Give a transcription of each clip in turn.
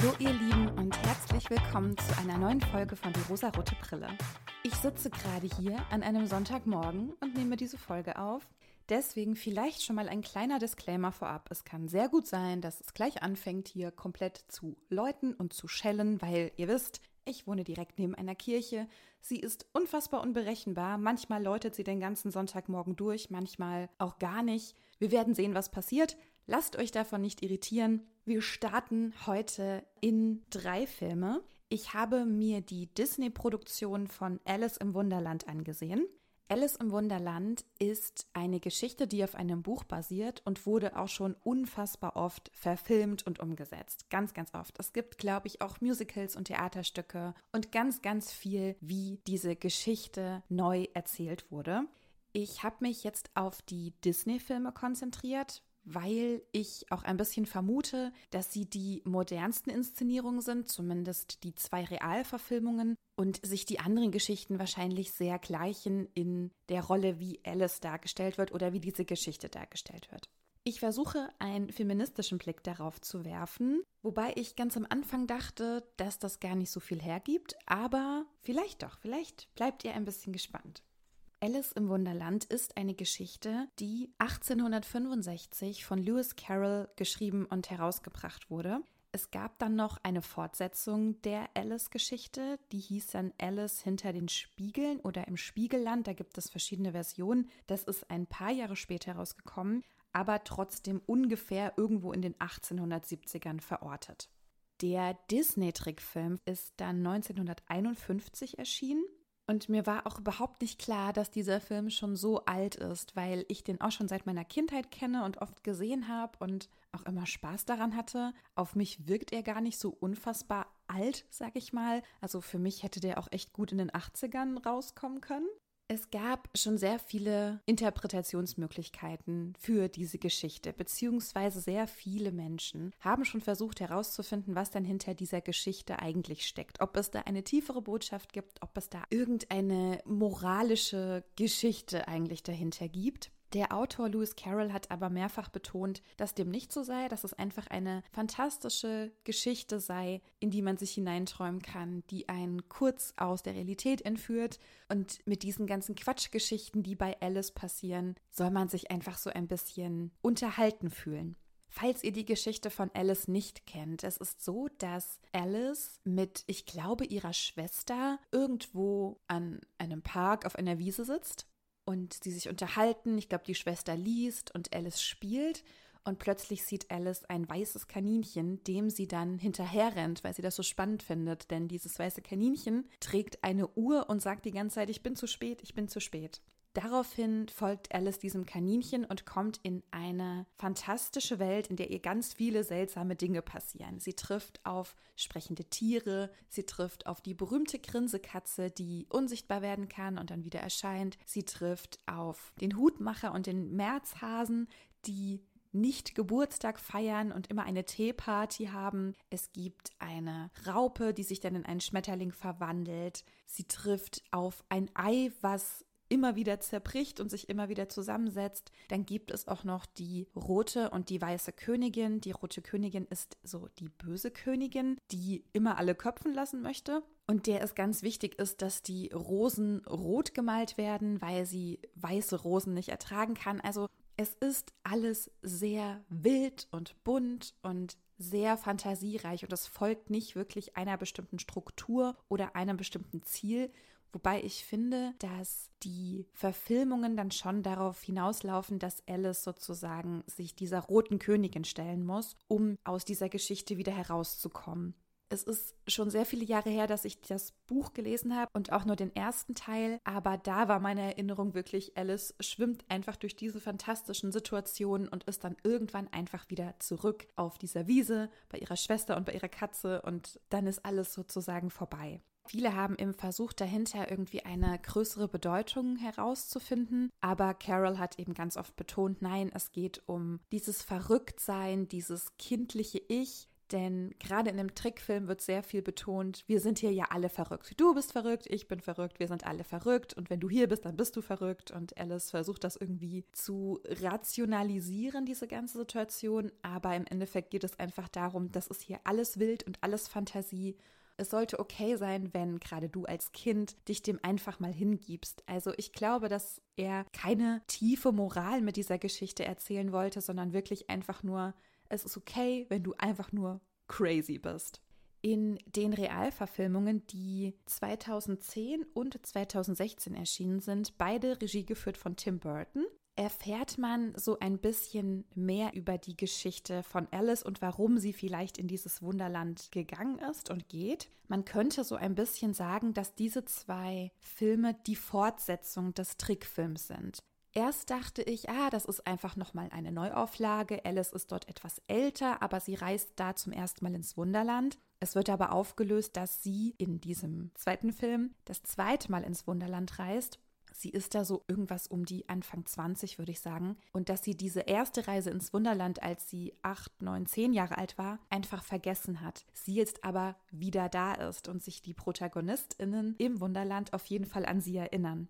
Hallo ihr Lieben und herzlich willkommen zu einer neuen Folge von Die rosarote Brille. Ich sitze gerade hier an einem Sonntagmorgen und nehme diese Folge auf. Deswegen vielleicht schon mal ein kleiner Disclaimer vorab. Es kann sehr gut sein, dass es gleich anfängt, hier komplett zu läuten und zu schellen, weil ihr wisst, ich wohne direkt neben einer Kirche. Sie ist unfassbar unberechenbar. Manchmal läutet sie den ganzen Sonntagmorgen durch, manchmal auch gar nicht. Wir werden sehen, was passiert. Lasst euch davon nicht irritieren. Wir starten heute in drei Filme. Ich habe mir die Disney-Produktion von Alice im Wunderland angesehen. Alice im Wunderland ist eine Geschichte, die auf einem Buch basiert und wurde auch schon unfassbar oft verfilmt und umgesetzt. Ganz, ganz oft. Es gibt, glaube ich, auch Musicals und Theaterstücke und ganz, ganz viel, wie diese Geschichte neu erzählt wurde. Ich habe mich jetzt auf die Disney-Filme konzentriert, weil ich auch ein bisschen vermute, dass sie die modernsten Inszenierungen sind, zumindest die zwei Realverfilmungen, und sich die anderen Geschichten wahrscheinlich sehr gleichen in der Rolle, wie Alice dargestellt wird oder wie diese Geschichte dargestellt wird. Ich versuche einen feministischen Blick darauf zu werfen, wobei ich ganz am Anfang dachte, dass das gar nicht so viel hergibt, aber vielleicht doch, vielleicht bleibt ihr ein bisschen gespannt. Alice im Wunderland ist eine Geschichte, die 1865 von Lewis Carroll geschrieben und herausgebracht wurde. Es gab dann noch eine Fortsetzung der Alice-Geschichte, die hieß dann Alice hinter den Spiegeln oder im Spiegelland. Da gibt es verschiedene Versionen. Das ist ein paar Jahre später herausgekommen, aber trotzdem ungefähr irgendwo in den 1870ern verortet. Der Disney-Trickfilm ist dann 1951 erschienen und mir war auch überhaupt nicht klar, dass dieser Film schon so alt ist, weil ich den auch schon seit meiner Kindheit kenne und oft gesehen habe und auch immer Spaß daran hatte. Auf mich wirkt er gar nicht so unfassbar alt, sag ich mal. Also für mich hätte der auch echt gut in den 80ern rauskommen können. Es gab schon sehr viele Interpretationsmöglichkeiten für diese Geschichte, beziehungsweise sehr viele Menschen haben schon versucht herauszufinden, was dann hinter dieser Geschichte eigentlich steckt. Ob es da eine tiefere Botschaft gibt, ob es da irgendeine moralische Geschichte eigentlich dahinter gibt. Der Autor Lewis Carroll hat aber mehrfach betont, dass dem nicht so sei, dass es einfach eine fantastische Geschichte sei, in die man sich hineinträumen kann, die einen kurz aus der Realität entführt. Und mit diesen ganzen Quatschgeschichten, die bei Alice passieren, soll man sich einfach so ein bisschen unterhalten fühlen. Falls ihr die Geschichte von Alice nicht kennt, es ist so, dass Alice mit, ich glaube, ihrer Schwester irgendwo an einem Park auf einer Wiese sitzt und sie sich unterhalten. Ich glaube, die Schwester liest und Alice spielt. Und plötzlich sieht Alice ein weißes Kaninchen, dem sie dann hinterher rennt, weil sie das so spannend findet. Denn dieses weiße Kaninchen trägt eine Uhr und sagt die ganze Zeit, ich bin zu spät, ich bin zu spät. Daraufhin folgt Alice diesem Kaninchen und kommt in eine fantastische Welt, in der ihr ganz viele seltsame Dinge passieren. Sie trifft auf sprechende Tiere, sie trifft auf die berühmte Grinsekatze, die unsichtbar werden kann und dann wieder erscheint. Sie trifft auf den Hutmacher und den Märzhasen, die nicht Geburtstag feiern und immer eine Teeparty haben. Es gibt eine Raupe, die sich dann in einen Schmetterling verwandelt. Sie trifft auf ein Ei, was immer wieder zerbricht und sich immer wieder zusammensetzt. Dann gibt es auch noch die rote und die weiße Königin. Die rote Königin ist so die böse Königin, die immer alle köpfen lassen möchte. Und der es ganz wichtig ist, dass die Rosen rot gemalt werden, weil sie weiße Rosen nicht ertragen kann. Also es ist alles sehr wild und bunt und sehr fantasiereich und es folgt nicht wirklich einer bestimmten Struktur oder einem bestimmten Ziel, Wobei ich finde, dass die Verfilmungen dann schon darauf hinauslaufen, dass Alice sozusagen sich dieser roten Königin stellen muss, um aus dieser Geschichte wieder herauszukommen. Es ist schon sehr viele Jahre her, dass ich das Buch gelesen habe und auch nur den ersten Teil, aber da war meine Erinnerung wirklich, Alice schwimmt einfach durch diese fantastischen Situationen und ist dann irgendwann einfach wieder zurück auf dieser Wiese bei ihrer Schwester und bei ihrer Katze und dann ist alles sozusagen vorbei. Viele haben im Versuch dahinter irgendwie eine größere Bedeutung herauszufinden, aber Carol hat eben ganz oft betont, nein, es geht um dieses Verrücktsein, dieses kindliche Ich, Denn gerade in einem Trickfilm wird sehr viel betont, wir sind hier ja alle verrückt. Du bist verrückt, ich bin verrückt, wir sind alle verrückt. Und wenn du hier bist, dann bist du verrückt. Und Alice versucht das irgendwie zu rationalisieren, diese ganze Situation. Aber im Endeffekt geht es einfach darum, das ist hier alles wild und alles Fantasie. Es sollte okay sein, wenn gerade du als Kind dich dem einfach mal hingibst. Also ich glaube, dass er keine tiefe Moral mit dieser Geschichte erzählen wollte, sondern wirklich einfach nur es ist okay, wenn du einfach nur crazy bist. In den Realverfilmungen, die 2010 und 2016 erschienen sind, beide Regie geführt von Tim Burton, erfährt man so ein bisschen mehr über die Geschichte von Alice und warum sie vielleicht in dieses Wunderland gegangen ist und geht. Man könnte so ein bisschen sagen, dass diese zwei Filme die Fortsetzung des Trickfilms sind. Erst dachte ich, ah, das ist einfach nochmal eine Neuauflage. Alice ist dort etwas älter, aber sie reist da zum ersten Mal ins Wunderland. Es wird aber aufgelöst, dass sie in diesem zweiten Film das zweite Mal ins Wunderland reist. Sie ist da so irgendwas um die Anfang 20, würde ich sagen. Und dass sie diese erste Reise ins Wunderland, als sie acht, neun, zehn Jahre alt war, einfach vergessen hat. Sie jetzt aber wieder da ist und sich die ProtagonistInnen im Wunderland auf jeden Fall an sie erinnern.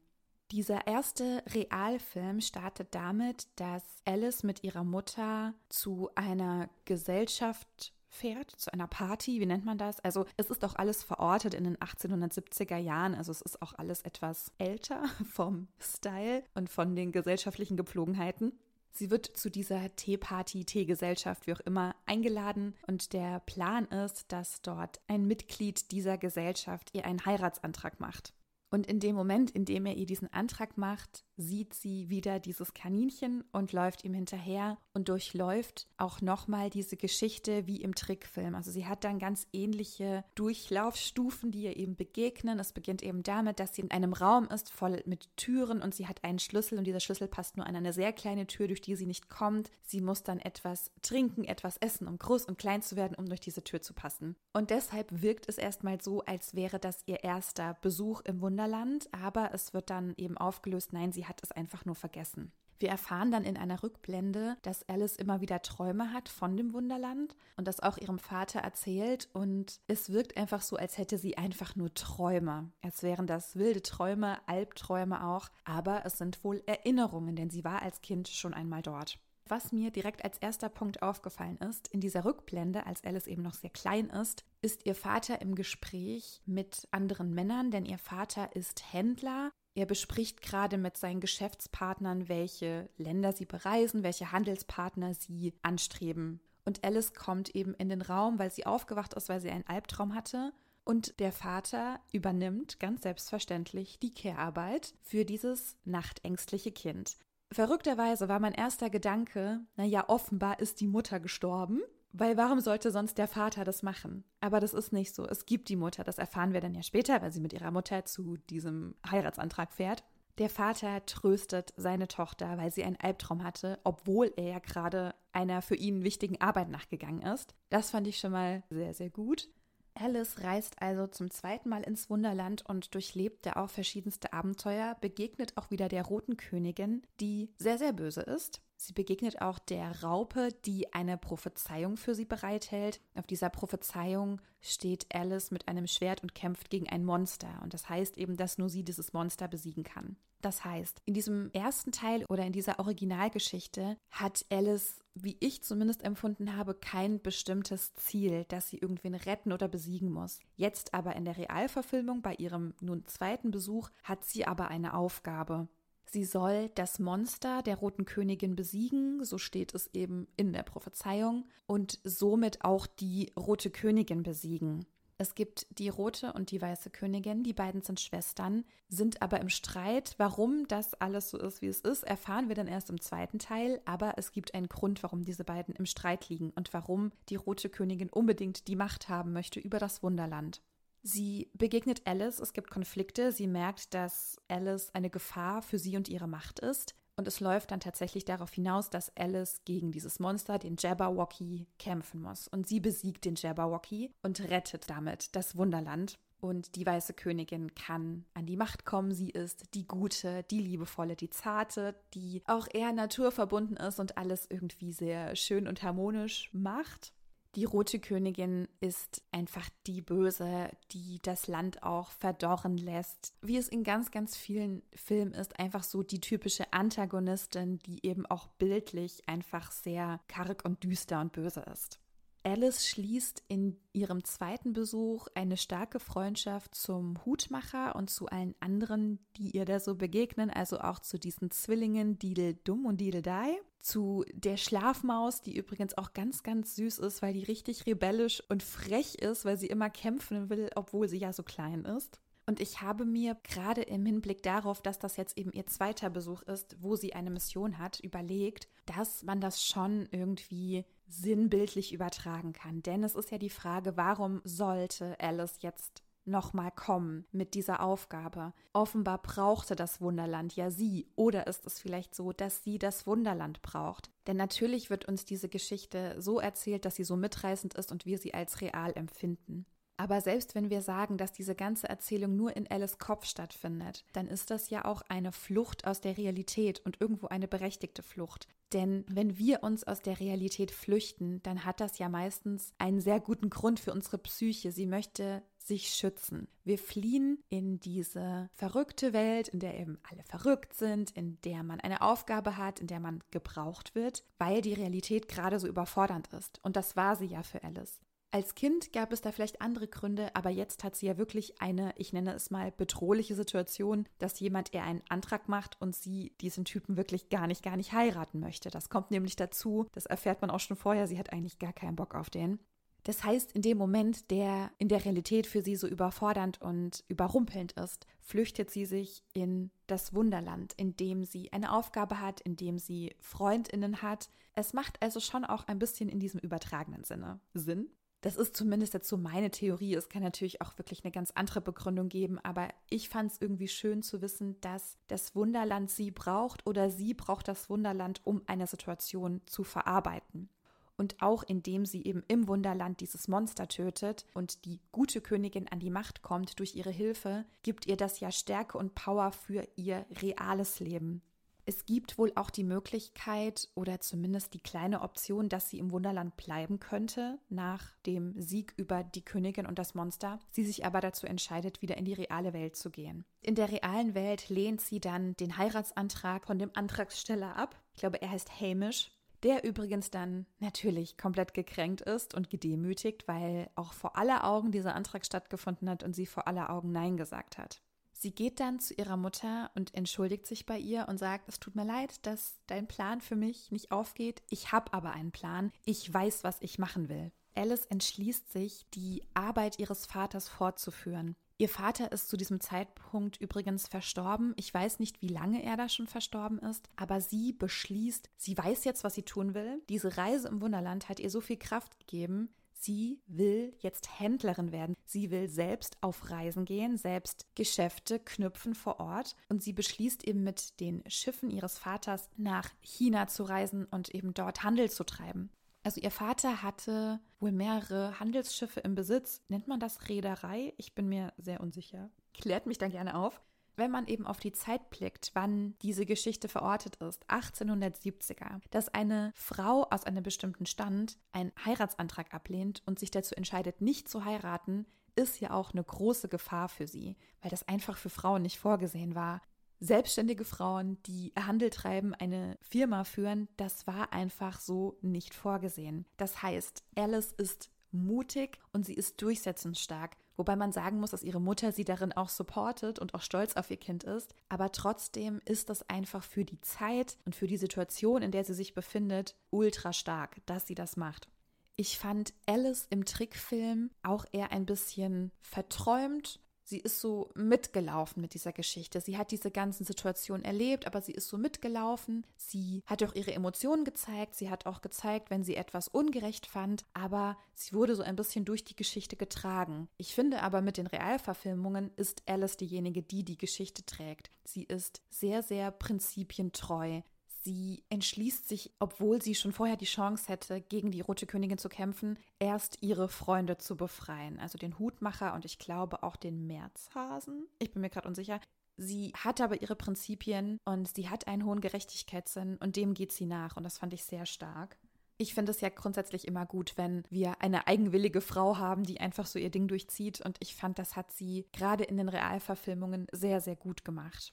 Dieser erste Realfilm startet damit, dass Alice mit ihrer Mutter zu einer Gesellschaft fährt, zu einer Party, wie nennt man das? Also es ist auch alles verortet in den 1870er Jahren, also es ist auch alles etwas älter vom Style und von den gesellschaftlichen Gepflogenheiten. Sie wird zu dieser Teeparty, Teegesellschaft, wie auch immer, eingeladen und der Plan ist, dass dort ein Mitglied dieser Gesellschaft ihr einen Heiratsantrag macht. Und in dem Moment, in dem er ihr diesen Antrag macht, sieht sie wieder dieses Kaninchen und läuft ihm hinterher und durchläuft auch nochmal diese Geschichte wie im Trickfilm. Also sie hat dann ganz ähnliche Durchlaufstufen, die ihr eben begegnen. Es beginnt eben damit, dass sie in einem Raum ist, voll mit Türen und sie hat einen Schlüssel und dieser Schlüssel passt nur an eine sehr kleine Tür, durch die sie nicht kommt. Sie muss dann etwas trinken, etwas essen, um groß und klein zu werden, um durch diese Tür zu passen. Und deshalb wirkt es erstmal so, als wäre das ihr erster Besuch im Wunderland, aber es wird dann eben aufgelöst, nein, sie hat es einfach nur vergessen. Wir erfahren dann in einer Rückblende, dass Alice immer wieder Träume hat von dem Wunderland und das auch ihrem Vater erzählt. Und es wirkt einfach so, als hätte sie einfach nur Träume. Als wären das wilde Träume, Albträume auch. Aber es sind wohl Erinnerungen, denn sie war als Kind schon einmal dort. Was mir direkt als erster Punkt aufgefallen ist, in dieser Rückblende, als Alice eben noch sehr klein ist, ist ihr Vater im Gespräch mit anderen Männern, denn ihr Vater ist Händler er bespricht gerade mit seinen Geschäftspartnern, welche Länder sie bereisen, welche Handelspartner sie anstreben. Und Alice kommt eben in den Raum, weil sie aufgewacht ist, weil sie einen Albtraum hatte. Und der Vater übernimmt ganz selbstverständlich die Care-Arbeit für dieses nachtängstliche Kind. Verrückterweise war mein erster Gedanke, naja, offenbar ist die Mutter gestorben. Weil warum sollte sonst der Vater das machen? Aber das ist nicht so. Es gibt die Mutter, das erfahren wir dann ja später, weil sie mit ihrer Mutter zu diesem Heiratsantrag fährt. Der Vater tröstet seine Tochter, weil sie einen Albtraum hatte, obwohl er ja gerade einer für ihn wichtigen Arbeit nachgegangen ist. Das fand ich schon mal sehr, sehr gut. Alice reist also zum zweiten Mal ins Wunderland und durchlebt da auch verschiedenste Abenteuer, begegnet auch wieder der Roten Königin, die sehr, sehr böse ist. Sie begegnet auch der Raupe, die eine Prophezeiung für sie bereithält. Auf dieser Prophezeiung steht Alice mit einem Schwert und kämpft gegen ein Monster. Und das heißt eben, dass nur sie dieses Monster besiegen kann. Das heißt, in diesem ersten Teil oder in dieser Originalgeschichte hat Alice, wie ich zumindest empfunden habe, kein bestimmtes Ziel, das sie irgendwen retten oder besiegen muss. Jetzt aber in der Realverfilmung bei ihrem nun zweiten Besuch hat sie aber eine Aufgabe. Sie soll das Monster der roten Königin besiegen, so steht es eben in der Prophezeiung, und somit auch die rote Königin besiegen. Es gibt die rote und die weiße Königin, die beiden sind Schwestern, sind aber im Streit. Warum das alles so ist, wie es ist, erfahren wir dann erst im zweiten Teil, aber es gibt einen Grund, warum diese beiden im Streit liegen und warum die rote Königin unbedingt die Macht haben möchte über das Wunderland. Sie begegnet Alice, es gibt Konflikte, sie merkt, dass Alice eine Gefahr für sie und ihre Macht ist. Und es läuft dann tatsächlich darauf hinaus, dass Alice gegen dieses Monster, den Jabberwocky, kämpfen muss. Und sie besiegt den Jabberwocky und rettet damit das Wunderland. Und die weiße Königin kann an die Macht kommen. Sie ist die gute, die liebevolle, die zarte, die auch eher naturverbunden ist und alles irgendwie sehr schön und harmonisch macht. Die Rote Königin ist einfach die Böse, die das Land auch verdorren lässt. Wie es in ganz, ganz vielen Filmen ist, einfach so die typische Antagonistin, die eben auch bildlich einfach sehr karg und düster und böse ist. Alice schließt in ihrem zweiten Besuch eine starke Freundschaft zum Hutmacher und zu allen anderen, die ihr da so begegnen, also auch zu diesen Zwillingen Didel Dumm und Didel Dai, zu der Schlafmaus, die übrigens auch ganz, ganz süß ist, weil die richtig rebellisch und frech ist, weil sie immer kämpfen will, obwohl sie ja so klein ist. Und ich habe mir gerade im Hinblick darauf, dass das jetzt eben ihr zweiter Besuch ist, wo sie eine Mission hat, überlegt, dass man das schon irgendwie sinnbildlich übertragen kann. Denn es ist ja die Frage, warum sollte Alice jetzt nochmal kommen mit dieser Aufgabe? Offenbar brauchte das Wunderland ja sie. Oder ist es vielleicht so, dass sie das Wunderland braucht? Denn natürlich wird uns diese Geschichte so erzählt, dass sie so mitreißend ist und wir sie als real empfinden. Aber selbst wenn wir sagen, dass diese ganze Erzählung nur in Alice Kopf stattfindet, dann ist das ja auch eine Flucht aus der Realität und irgendwo eine berechtigte Flucht. Denn wenn wir uns aus der Realität flüchten, dann hat das ja meistens einen sehr guten Grund für unsere Psyche. Sie möchte sich schützen. Wir fliehen in diese verrückte Welt, in der eben alle verrückt sind, in der man eine Aufgabe hat, in der man gebraucht wird, weil die Realität gerade so überfordernd ist. Und das war sie ja für Alice. Als Kind gab es da vielleicht andere Gründe, aber jetzt hat sie ja wirklich eine, ich nenne es mal, bedrohliche Situation, dass jemand ihr einen Antrag macht und sie diesen Typen wirklich gar nicht, gar nicht heiraten möchte. Das kommt nämlich dazu, das erfährt man auch schon vorher, sie hat eigentlich gar keinen Bock auf den. Das heißt, in dem Moment, der in der Realität für sie so überfordernd und überrumpelnd ist, flüchtet sie sich in das Wunderland, in dem sie eine Aufgabe hat, in dem sie Freundinnen hat. Es macht also schon auch ein bisschen in diesem übertragenen Sinne Sinn. Das ist zumindest jetzt so meine Theorie. Es kann natürlich auch wirklich eine ganz andere Begründung geben, aber ich fand es irgendwie schön zu wissen, dass das Wunderland sie braucht oder sie braucht das Wunderland, um eine Situation zu verarbeiten. Und auch indem sie eben im Wunderland dieses Monster tötet und die gute Königin an die Macht kommt durch ihre Hilfe, gibt ihr das ja Stärke und Power für ihr reales Leben. Es gibt wohl auch die Möglichkeit oder zumindest die kleine Option, dass sie im Wunderland bleiben könnte nach dem Sieg über die Königin und das Monster, sie sich aber dazu entscheidet, wieder in die reale Welt zu gehen. In der realen Welt lehnt sie dann den Heiratsantrag von dem Antragsteller ab. Ich glaube, er heißt Hamish. Der übrigens dann natürlich komplett gekränkt ist und gedemütigt, weil auch vor aller Augen dieser Antrag stattgefunden hat und sie vor aller Augen Nein gesagt hat. Sie geht dann zu ihrer Mutter und entschuldigt sich bei ihr und sagt, es tut mir leid, dass dein Plan für mich nicht aufgeht. Ich habe aber einen Plan. Ich weiß, was ich machen will. Alice entschließt sich, die Arbeit ihres Vaters fortzuführen. Ihr Vater ist zu diesem Zeitpunkt übrigens verstorben. Ich weiß nicht, wie lange er da schon verstorben ist, aber sie beschließt, sie weiß jetzt, was sie tun will. Diese Reise im Wunderland hat ihr so viel Kraft gegeben, Sie will jetzt Händlerin werden. Sie will selbst auf Reisen gehen, selbst Geschäfte knüpfen vor Ort. Und sie beschließt eben mit den Schiffen ihres Vaters nach China zu reisen und eben dort Handel zu treiben. Also ihr Vater hatte wohl mehrere Handelsschiffe im Besitz. Nennt man das Reederei? Ich bin mir sehr unsicher. Klärt mich da gerne auf wenn man eben auf die Zeit blickt, wann diese Geschichte verortet ist, 1870er, dass eine Frau aus einem bestimmten Stand einen Heiratsantrag ablehnt und sich dazu entscheidet, nicht zu heiraten, ist ja auch eine große Gefahr für sie, weil das einfach für Frauen nicht vorgesehen war. Selbstständige Frauen, die Handel treiben, eine Firma führen, das war einfach so nicht vorgesehen. Das heißt, Alice ist mutig und sie ist durchsetzungsstark. Wobei man sagen muss, dass ihre Mutter sie darin auch supportet und auch stolz auf ihr Kind ist. Aber trotzdem ist das einfach für die Zeit und für die Situation, in der sie sich befindet, ultra stark, dass sie das macht. Ich fand Alice im Trickfilm auch eher ein bisschen verträumt Sie ist so mitgelaufen mit dieser Geschichte. Sie hat diese ganzen Situationen erlebt, aber sie ist so mitgelaufen. Sie hat auch ihre Emotionen gezeigt. Sie hat auch gezeigt, wenn sie etwas ungerecht fand, aber sie wurde so ein bisschen durch die Geschichte getragen. Ich finde aber mit den Realverfilmungen ist Alice diejenige, die die Geschichte trägt. Sie ist sehr, sehr prinzipientreu. Sie entschließt sich, obwohl sie schon vorher die Chance hätte, gegen die Rote Königin zu kämpfen, erst ihre Freunde zu befreien. Also den Hutmacher und ich glaube auch den Märzhasen. Ich bin mir gerade unsicher. Sie hat aber ihre Prinzipien und sie hat einen hohen Gerechtigkeitssinn und dem geht sie nach und das fand ich sehr stark. Ich finde es ja grundsätzlich immer gut, wenn wir eine eigenwillige Frau haben, die einfach so ihr Ding durchzieht. Und ich fand, das hat sie gerade in den Realverfilmungen sehr, sehr gut gemacht.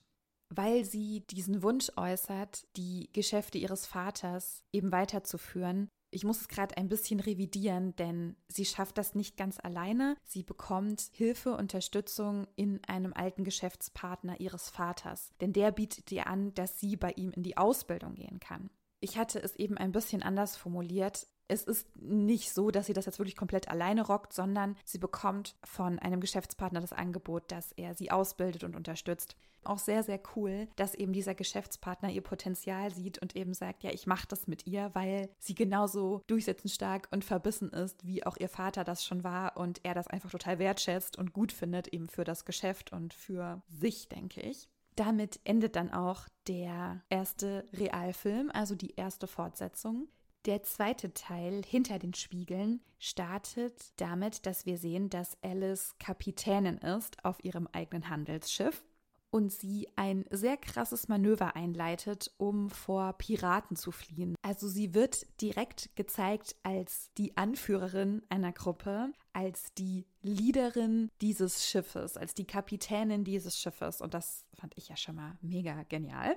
Weil sie diesen Wunsch äußert, die Geschäfte ihres Vaters eben weiterzuführen. Ich muss es gerade ein bisschen revidieren, denn sie schafft das nicht ganz alleine. Sie bekommt Hilfe, Unterstützung in einem alten Geschäftspartner ihres Vaters, denn der bietet ihr an, dass sie bei ihm in die Ausbildung gehen kann. Ich hatte es eben ein bisschen anders formuliert. Es ist nicht so, dass sie das jetzt wirklich komplett alleine rockt, sondern sie bekommt von einem Geschäftspartner das Angebot, dass er sie ausbildet und unterstützt. Auch sehr, sehr cool, dass eben dieser Geschäftspartner ihr Potenzial sieht und eben sagt, ja, ich mache das mit ihr, weil sie genauso durchsetzenstark und verbissen ist, wie auch ihr Vater das schon war und er das einfach total wertschätzt und gut findet, eben für das Geschäft und für sich, denke ich. Damit endet dann auch der erste Realfilm, also die erste Fortsetzung. Der zweite Teil hinter den Spiegeln startet damit, dass wir sehen, dass Alice Kapitänin ist auf ihrem eigenen Handelsschiff und sie ein sehr krasses Manöver einleitet, um vor Piraten zu fliehen. Also sie wird direkt gezeigt als die Anführerin einer Gruppe, als die Leaderin dieses Schiffes, als die Kapitänin dieses Schiffes und das fand ich ja schon mal mega genial.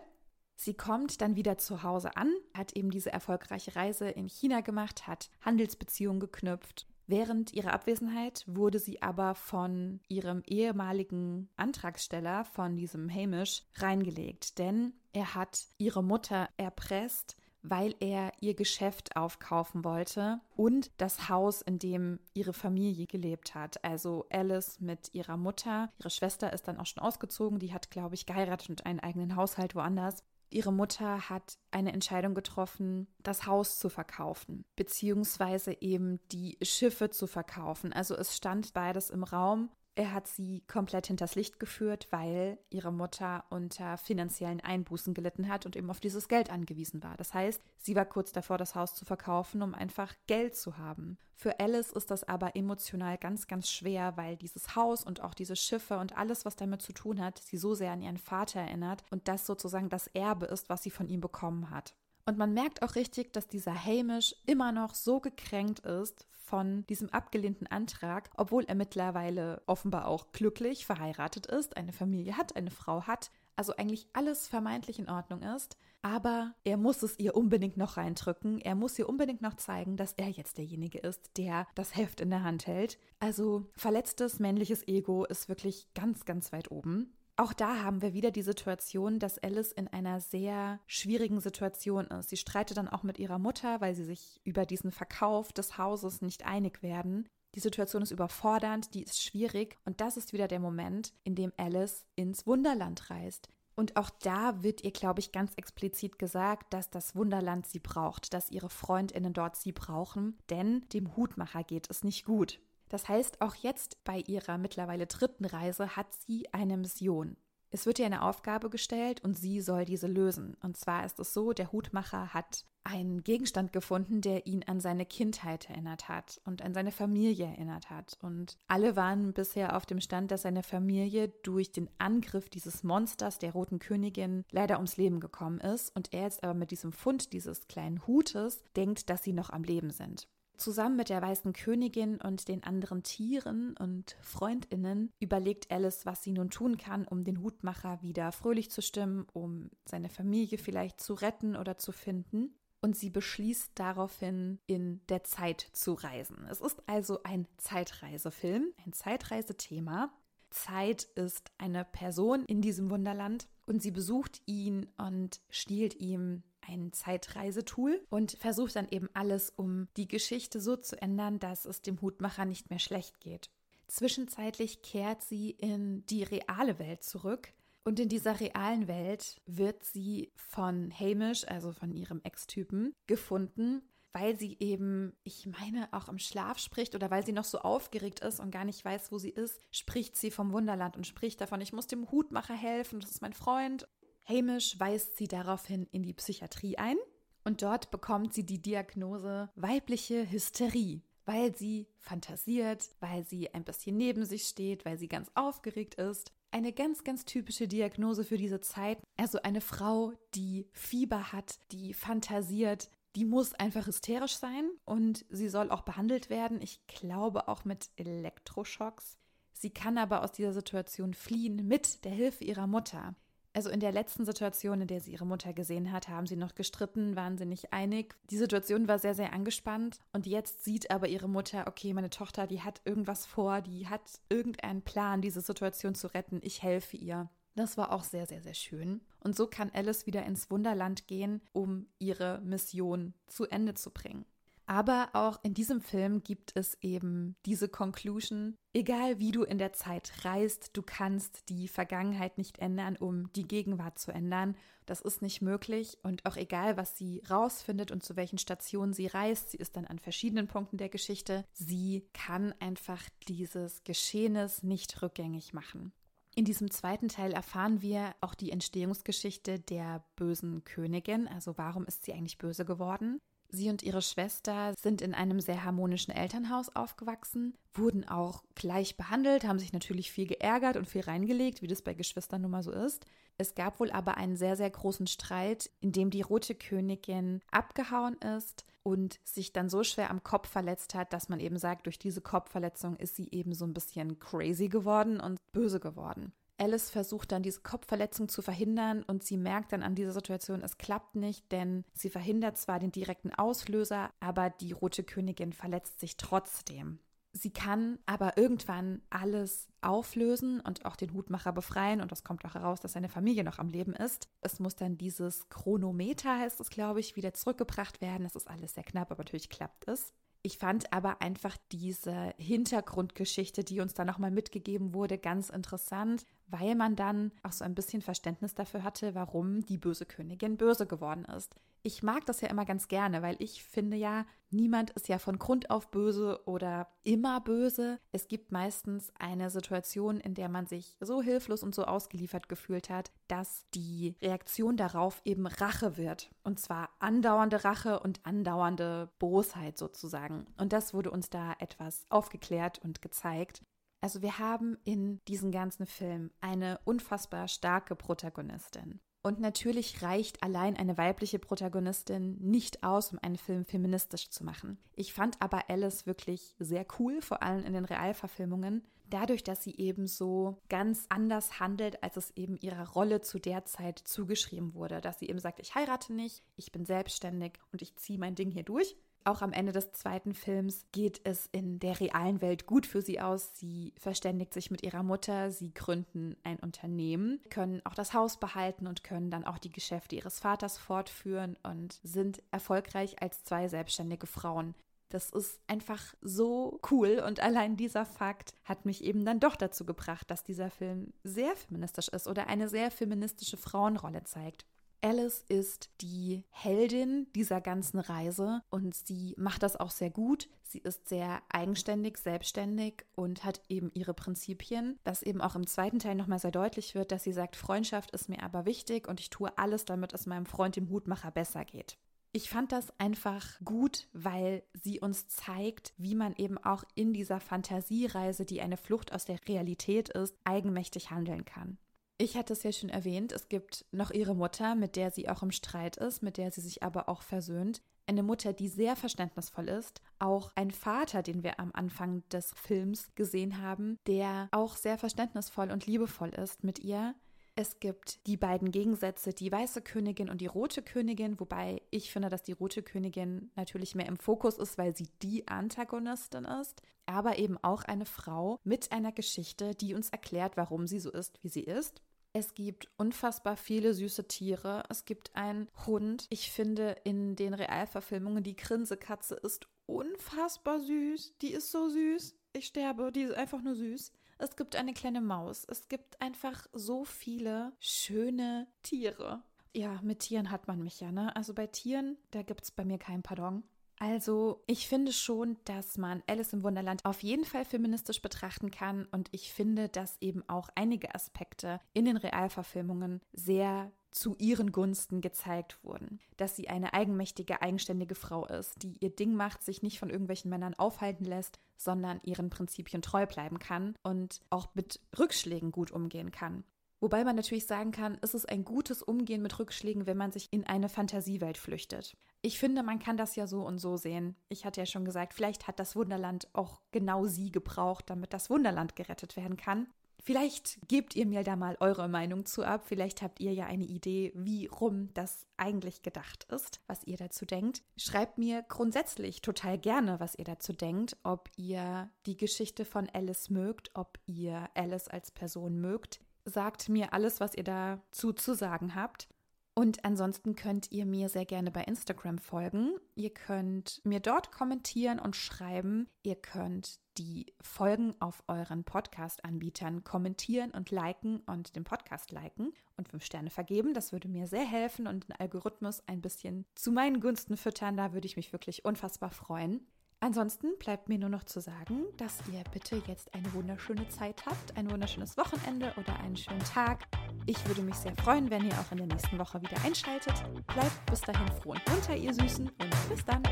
Sie kommt dann wieder zu Hause an, hat eben diese erfolgreiche Reise in China gemacht, hat Handelsbeziehungen geknüpft Während ihrer Abwesenheit wurde sie aber von ihrem ehemaligen Antragsteller, von diesem Hamish, reingelegt, denn er hat ihre Mutter erpresst, weil er ihr Geschäft aufkaufen wollte und das Haus, in dem ihre Familie gelebt hat. Also Alice mit ihrer Mutter. Ihre Schwester ist dann auch schon ausgezogen. Die hat, glaube ich, geheiratet und einen eigenen Haushalt woanders. Ihre Mutter hat eine Entscheidung getroffen, das Haus zu verkaufen, beziehungsweise eben die Schiffe zu verkaufen. Also es stand beides im Raum er hat sie komplett hinters Licht geführt, weil ihre Mutter unter finanziellen Einbußen gelitten hat und eben auf dieses Geld angewiesen war. Das heißt, sie war kurz davor, das Haus zu verkaufen, um einfach Geld zu haben. Für Alice ist das aber emotional ganz, ganz schwer, weil dieses Haus und auch diese Schiffe und alles, was damit zu tun hat, sie so sehr an ihren Vater erinnert und das sozusagen das Erbe ist, was sie von ihm bekommen hat. Und man merkt auch richtig, dass dieser Hamish immer noch so gekränkt ist von diesem abgelehnten Antrag, obwohl er mittlerweile offenbar auch glücklich verheiratet ist, eine Familie hat, eine Frau hat, also eigentlich alles vermeintlich in Ordnung ist, aber er muss es ihr unbedingt noch reindrücken, er muss ihr unbedingt noch zeigen, dass er jetzt derjenige ist, der das Heft in der Hand hält. Also verletztes männliches Ego ist wirklich ganz, ganz weit oben. Auch da haben wir wieder die Situation, dass Alice in einer sehr schwierigen Situation ist. Sie streitet dann auch mit ihrer Mutter, weil sie sich über diesen Verkauf des Hauses nicht einig werden. Die Situation ist überfordernd, die ist schwierig und das ist wieder der Moment, in dem Alice ins Wunderland reist. Und auch da wird ihr, glaube ich, ganz explizit gesagt, dass das Wunderland sie braucht, dass ihre Freundinnen dort sie brauchen, denn dem Hutmacher geht es nicht gut. Das heißt, auch jetzt bei ihrer mittlerweile dritten Reise hat sie eine Mission. Es wird ihr eine Aufgabe gestellt und sie soll diese lösen. Und zwar ist es so, der Hutmacher hat einen Gegenstand gefunden, der ihn an seine Kindheit erinnert hat und an seine Familie erinnert hat. Und alle waren bisher auf dem Stand, dass seine Familie durch den Angriff dieses Monsters, der Roten Königin, leider ums Leben gekommen ist. Und er jetzt aber mit diesem Fund dieses kleinen Hutes denkt, dass sie noch am Leben sind. Zusammen mit der weißen Königin und den anderen Tieren und Freundinnen überlegt Alice, was sie nun tun kann, um den Hutmacher wieder fröhlich zu stimmen, um seine Familie vielleicht zu retten oder zu finden. Und sie beschließt daraufhin, in der Zeit zu reisen. Es ist also ein Zeitreisefilm, ein Zeitreisethema. Zeit ist eine Person in diesem Wunderland und sie besucht ihn und stiehlt ihm ein Zeitreisetool und versucht dann eben alles, um die Geschichte so zu ändern, dass es dem Hutmacher nicht mehr schlecht geht. Zwischenzeitlich kehrt sie in die reale Welt zurück und in dieser realen Welt wird sie von Hamish, also von ihrem Ex-Typen, gefunden, weil sie eben, ich meine, auch im Schlaf spricht oder weil sie noch so aufgeregt ist und gar nicht weiß, wo sie ist, spricht sie vom Wunderland und spricht davon, ich muss dem Hutmacher helfen, das ist mein Freund. Hamish weist sie daraufhin in die Psychiatrie ein und dort bekommt sie die Diagnose weibliche Hysterie, weil sie fantasiert, weil sie ein bisschen neben sich steht, weil sie ganz aufgeregt ist. Eine ganz, ganz typische Diagnose für diese Zeit. Also eine Frau, die Fieber hat, die fantasiert, die muss einfach hysterisch sein und sie soll auch behandelt werden. Ich glaube auch mit Elektroschocks. Sie kann aber aus dieser Situation fliehen mit der Hilfe ihrer Mutter. Also in der letzten Situation, in der sie ihre Mutter gesehen hat, haben sie noch gestritten, waren sie nicht einig. Die Situation war sehr, sehr angespannt und jetzt sieht aber ihre Mutter, okay, meine Tochter, die hat irgendwas vor, die hat irgendeinen Plan, diese Situation zu retten, ich helfe ihr. Das war auch sehr, sehr, sehr schön. Und so kann Alice wieder ins Wunderland gehen, um ihre Mission zu Ende zu bringen. Aber auch in diesem Film gibt es eben diese Conclusion, egal wie du in der Zeit reist, du kannst die Vergangenheit nicht ändern, um die Gegenwart zu ändern. Das ist nicht möglich und auch egal, was sie rausfindet und zu welchen Stationen sie reist, sie ist dann an verschiedenen Punkten der Geschichte, sie kann einfach dieses Geschehnis nicht rückgängig machen. In diesem zweiten Teil erfahren wir auch die Entstehungsgeschichte der bösen Königin, also warum ist sie eigentlich böse geworden. Sie und ihre Schwester sind in einem sehr harmonischen Elternhaus aufgewachsen, wurden auch gleich behandelt, haben sich natürlich viel geärgert und viel reingelegt, wie das bei Geschwistern nun mal so ist. Es gab wohl aber einen sehr, sehr großen Streit, in dem die rote Königin abgehauen ist und sich dann so schwer am Kopf verletzt hat, dass man eben sagt, durch diese Kopfverletzung ist sie eben so ein bisschen crazy geworden und böse geworden. Alice versucht dann diese Kopfverletzung zu verhindern und sie merkt dann an dieser Situation, es klappt nicht, denn sie verhindert zwar den direkten Auslöser, aber die rote Königin verletzt sich trotzdem. Sie kann aber irgendwann alles auflösen und auch den Hutmacher befreien und es kommt auch heraus, dass seine Familie noch am Leben ist. Es muss dann dieses Chronometer, heißt es glaube ich, wieder zurückgebracht werden. Das ist alles sehr knapp, aber natürlich klappt es. Ich fand aber einfach diese Hintergrundgeschichte, die uns da nochmal mitgegeben wurde, ganz interessant, weil man dann auch so ein bisschen Verständnis dafür hatte, warum die böse Königin böse geworden ist. Ich mag das ja immer ganz gerne, weil ich finde ja, niemand ist ja von Grund auf böse oder immer böse. Es gibt meistens eine Situation, in der man sich so hilflos und so ausgeliefert gefühlt hat, dass die Reaktion darauf eben Rache wird. Und zwar andauernde Rache und andauernde Bosheit sozusagen. Und das wurde uns da etwas aufgeklärt und gezeigt. Also wir haben in diesem ganzen Film eine unfassbar starke Protagonistin. Und natürlich reicht allein eine weibliche Protagonistin nicht aus, um einen Film feministisch zu machen. Ich fand aber Alice wirklich sehr cool, vor allem in den Realverfilmungen, dadurch, dass sie eben so ganz anders handelt, als es eben ihrer Rolle zu der Zeit zugeschrieben wurde. Dass sie eben sagt, ich heirate nicht, ich bin selbstständig und ich ziehe mein Ding hier durch. Auch am Ende des zweiten Films geht es in der realen Welt gut für sie aus. Sie verständigt sich mit ihrer Mutter, sie gründen ein Unternehmen, können auch das Haus behalten und können dann auch die Geschäfte ihres Vaters fortführen und sind erfolgreich als zwei selbstständige Frauen. Das ist einfach so cool und allein dieser Fakt hat mich eben dann doch dazu gebracht, dass dieser Film sehr feministisch ist oder eine sehr feministische Frauenrolle zeigt. Alice ist die Heldin dieser ganzen Reise und sie macht das auch sehr gut. Sie ist sehr eigenständig, selbstständig und hat eben ihre Prinzipien, was eben auch im zweiten Teil nochmal sehr deutlich wird, dass sie sagt, Freundschaft ist mir aber wichtig und ich tue alles, damit es meinem Freund, dem Hutmacher, besser geht. Ich fand das einfach gut, weil sie uns zeigt, wie man eben auch in dieser Fantasiereise, die eine Flucht aus der Realität ist, eigenmächtig handeln kann. Ich hatte es ja schon erwähnt, es gibt noch ihre Mutter, mit der sie auch im Streit ist, mit der sie sich aber auch versöhnt. Eine Mutter, die sehr verständnisvoll ist. Auch ein Vater, den wir am Anfang des Films gesehen haben, der auch sehr verständnisvoll und liebevoll ist mit ihr. Es gibt die beiden Gegensätze, die weiße Königin und die rote Königin, wobei ich finde, dass die rote Königin natürlich mehr im Fokus ist, weil sie die Antagonistin ist, aber eben auch eine Frau mit einer Geschichte, die uns erklärt, warum sie so ist, wie sie ist. Es gibt unfassbar viele süße Tiere. Es gibt einen Hund. Ich finde in den Realverfilmungen die Grinsekatze ist unfassbar süß. Die ist so süß. Ich sterbe. Die ist einfach nur süß. Es gibt eine kleine Maus. Es gibt einfach so viele schöne Tiere. Ja, mit Tieren hat man mich ja, ne? Also bei Tieren, da gibt es bei mir kein Pardon. Also, ich finde schon, dass man Alice im Wunderland auf jeden Fall feministisch betrachten kann und ich finde, dass eben auch einige Aspekte in den Realverfilmungen sehr zu ihren Gunsten gezeigt wurden. Dass sie eine eigenmächtige, eigenständige Frau ist, die ihr Ding macht, sich nicht von irgendwelchen Männern aufhalten lässt, sondern ihren Prinzipien treu bleiben kann und auch mit Rückschlägen gut umgehen kann. Wobei man natürlich sagen kann, ist es ein gutes Umgehen mit Rückschlägen, wenn man sich in eine Fantasiewelt flüchtet. Ich finde, man kann das ja so und so sehen. Ich hatte ja schon gesagt, vielleicht hat das Wunderland auch genau sie gebraucht, damit das Wunderland gerettet werden kann. Vielleicht gebt ihr mir da mal eure Meinung zu ab. Vielleicht habt ihr ja eine Idee, wie rum das eigentlich gedacht ist, was ihr dazu denkt. Schreibt mir grundsätzlich total gerne, was ihr dazu denkt, ob ihr die Geschichte von Alice mögt, ob ihr Alice als Person mögt. Sagt mir alles, was ihr dazu zu sagen habt. Und ansonsten könnt ihr mir sehr gerne bei Instagram folgen. Ihr könnt mir dort kommentieren und schreiben. Ihr könnt die Folgen auf euren Podcast-Anbietern kommentieren und liken und den Podcast liken und fünf Sterne vergeben. Das würde mir sehr helfen und den Algorithmus ein bisschen zu meinen Gunsten füttern. Da würde ich mich wirklich unfassbar freuen. Ansonsten bleibt mir nur noch zu sagen, dass ihr bitte jetzt eine wunderschöne Zeit habt, ein wunderschönes Wochenende oder einen schönen Tag. Ich würde mich sehr freuen, wenn ihr auch in der nächsten Woche wieder einschaltet. Bleibt bis dahin froh und munter, ihr Süßen, und bis dann.